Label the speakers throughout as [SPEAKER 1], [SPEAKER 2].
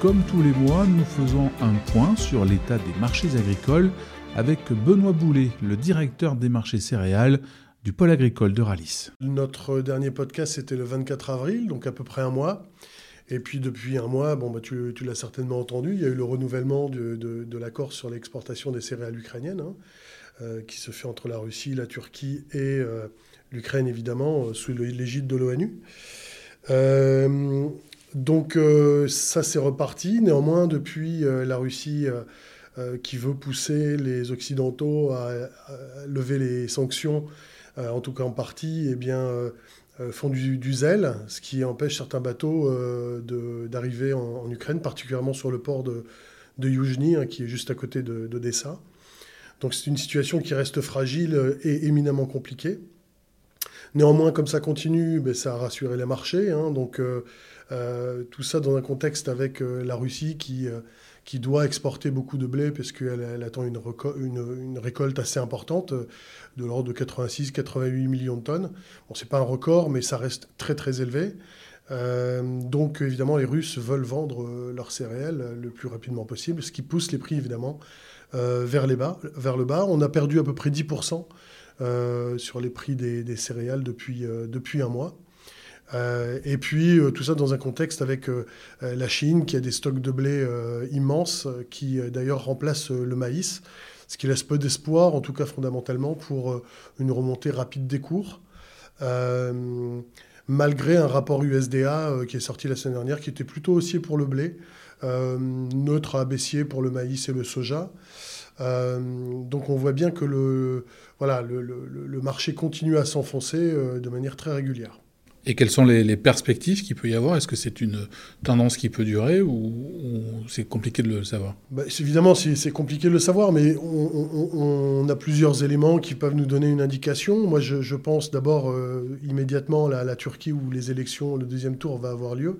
[SPEAKER 1] Comme tous les mois, nous faisons un point sur l'état des marchés agricoles avec Benoît Boulet, le directeur des marchés céréales du pôle agricole de Ralis.
[SPEAKER 2] Notre dernier podcast, c'était le 24 avril, donc à peu près un mois. Et puis depuis un mois, bon, bah, tu, l'as certainement entendu, il y a eu le renouvellement de, l'accord sur l'exportation des céréales ukrainiennes, hein, euh, qui se fait entre la Russie, la Turquie et euh, l'Ukraine, évidemment, euh, sous l'égide de l'ONU. Donc ça, c'est reparti. Néanmoins, depuis la Russie qui veut pousser les Occidentaux à, lever les sanctions, en tout cas en partie, eh bien euh, font du, zèle, ce qui empêche certains bateaux euh, d'arriver en, Ukraine, particulièrement sur le port de, de Yuzhny, hein, qui est juste à côté d'Odessa. Donc c'est une situation qui reste fragile et éminemment compliquée. Néanmoins, comme ça continue, ben, ça a rassuré les marchés. Hein. donc euh, tout ça dans un contexte avec la Russie qui qui doit exporter beaucoup de blé parce qu'elle attend une, récolte assez importante, de l'ordre de 86-88 millions de tonnes. Bon, c'est pas un record, mais ça reste très très élevé. Euh, donc évidemment, les Russes veulent vendre euh, leurs céréales le plus rapidement possible, ce qui pousse les prix évidemment euh, vers, les bas, vers le bas. On a perdu à peu près 10% sur les prix des, céréales depuis, depuis un mois. Euh, et puis euh, tout ça dans un contexte avec euh, la Chine qui a des stocks de blé immenses, qui d'ailleurs remplacent le maïs, ce qui laisse peu d'espoir, en tout cas fondamentalement, pour une remontée rapide des cours. malgré un rapport USDA qui est sorti la semaine dernière, qui était plutôt haussier pour le blé, neutre à baissier pour le maïs et le soja. Donc on voit bien que le, voilà, le, le marché continue à s'enfoncer de manière très régulière.
[SPEAKER 1] Et quelles sont les, perspectives qu'il peut y avoir? Est-ce que c'est une tendance qui peut durer ou, c'est compliqué de le savoir?
[SPEAKER 2] Bah, Évidemment, c'est compliqué de le savoir, mais on, a plusieurs éléments qui peuvent nous donner une indication. Moi, je, pense d'abord euh, immédiatement à la, Turquie où les élections, le deuxième tour va avoir lieu.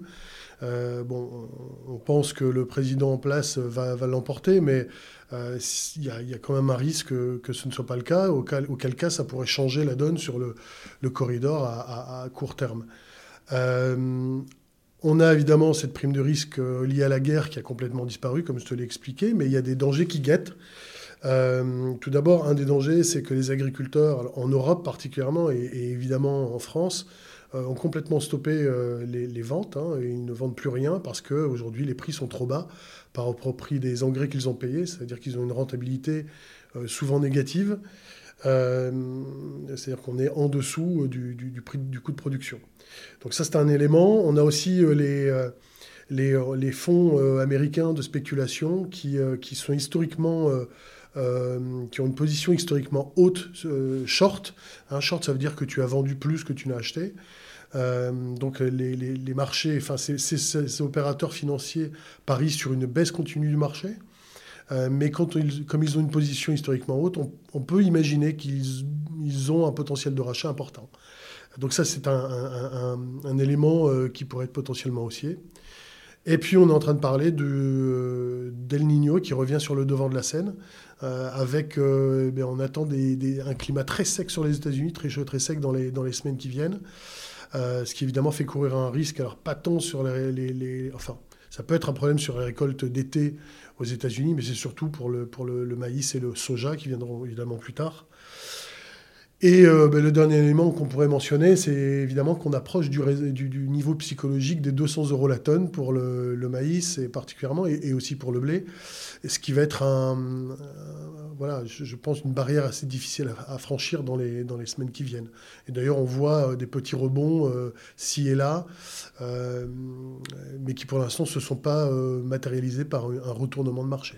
[SPEAKER 2] Euh, bon, on pense que le président en place va, l'emporter, mais euh, il y, a quand même un risque que, ce ne soit pas le cas, auquel, cas ça pourrait changer la donne sur le, corridor à, court terme. Euh, on a évidemment cette prime de risque liée à la guerre qui a complètement disparu, comme je te l'ai expliqué, mais il y a des dangers qui guettent. tout d'abord, un des dangers, c'est que les agriculteurs, en Europe particulièrement, et évidemment en France, euh, ont complètement stoppé euh, les, ventes. Hein, et ils ne vendent plus rien parce qu'aujourd'hui, les prix sont trop bas par rapport au prix des engrais qu'ils ont payés. C'est-à-dire qu'ils ont une rentabilité euh, souvent négative. C'est-à-dire qu'on est en dessous du, prix du coût de production. Donc ça, c'est un élément. On a aussi les, les, les, fonds américains de spéculation qui, qui sont historiquement... qui ont une position historiquement haute, short. Un short, ça veut dire que tu as vendu plus que tu n'as acheté. Euh, donc les, marchés, enfin ces, opérateurs financiers parient sur une baisse continue du marché. Euh, mais comme ils ont une position historiquement haute, on, peut imaginer qu'ils ont un potentiel de rachat important. Donc ça, c'est un, élément euh, qui pourrait être potentiellement haussier. Et puis on est en train de parler de, d'El Niño qui revient sur le devant de la scène, avec, eh on attend un climat très sec sur les États-Unis, très chaud, très sec dans les, les semaines qui viennent. Euh, ce qui évidemment fait courir un risque. Alors pas tant sur les, enfin, ça peut être un problème sur les récoltes d'été aux États-Unis, mais c'est surtout pour le, pour le, maïs et le soja qui viendront évidemment plus tard. Et euh, ben, le dernier élément qu'on pourrait mentionner, c'est évidemment qu'on approche du, niveau psychologique des 200 euros la tonne pour le, maïs et particulièrement, et, aussi pour le blé, ce qui va être un, euh, voilà, je, pense une barrière assez difficile à, franchir dans les, semaines qui viennent. Et d'ailleurs, on voit euh, des petits rebonds ci et là, mais qui pour l'instant ne se sont pas matérialisés par un retournement de marché.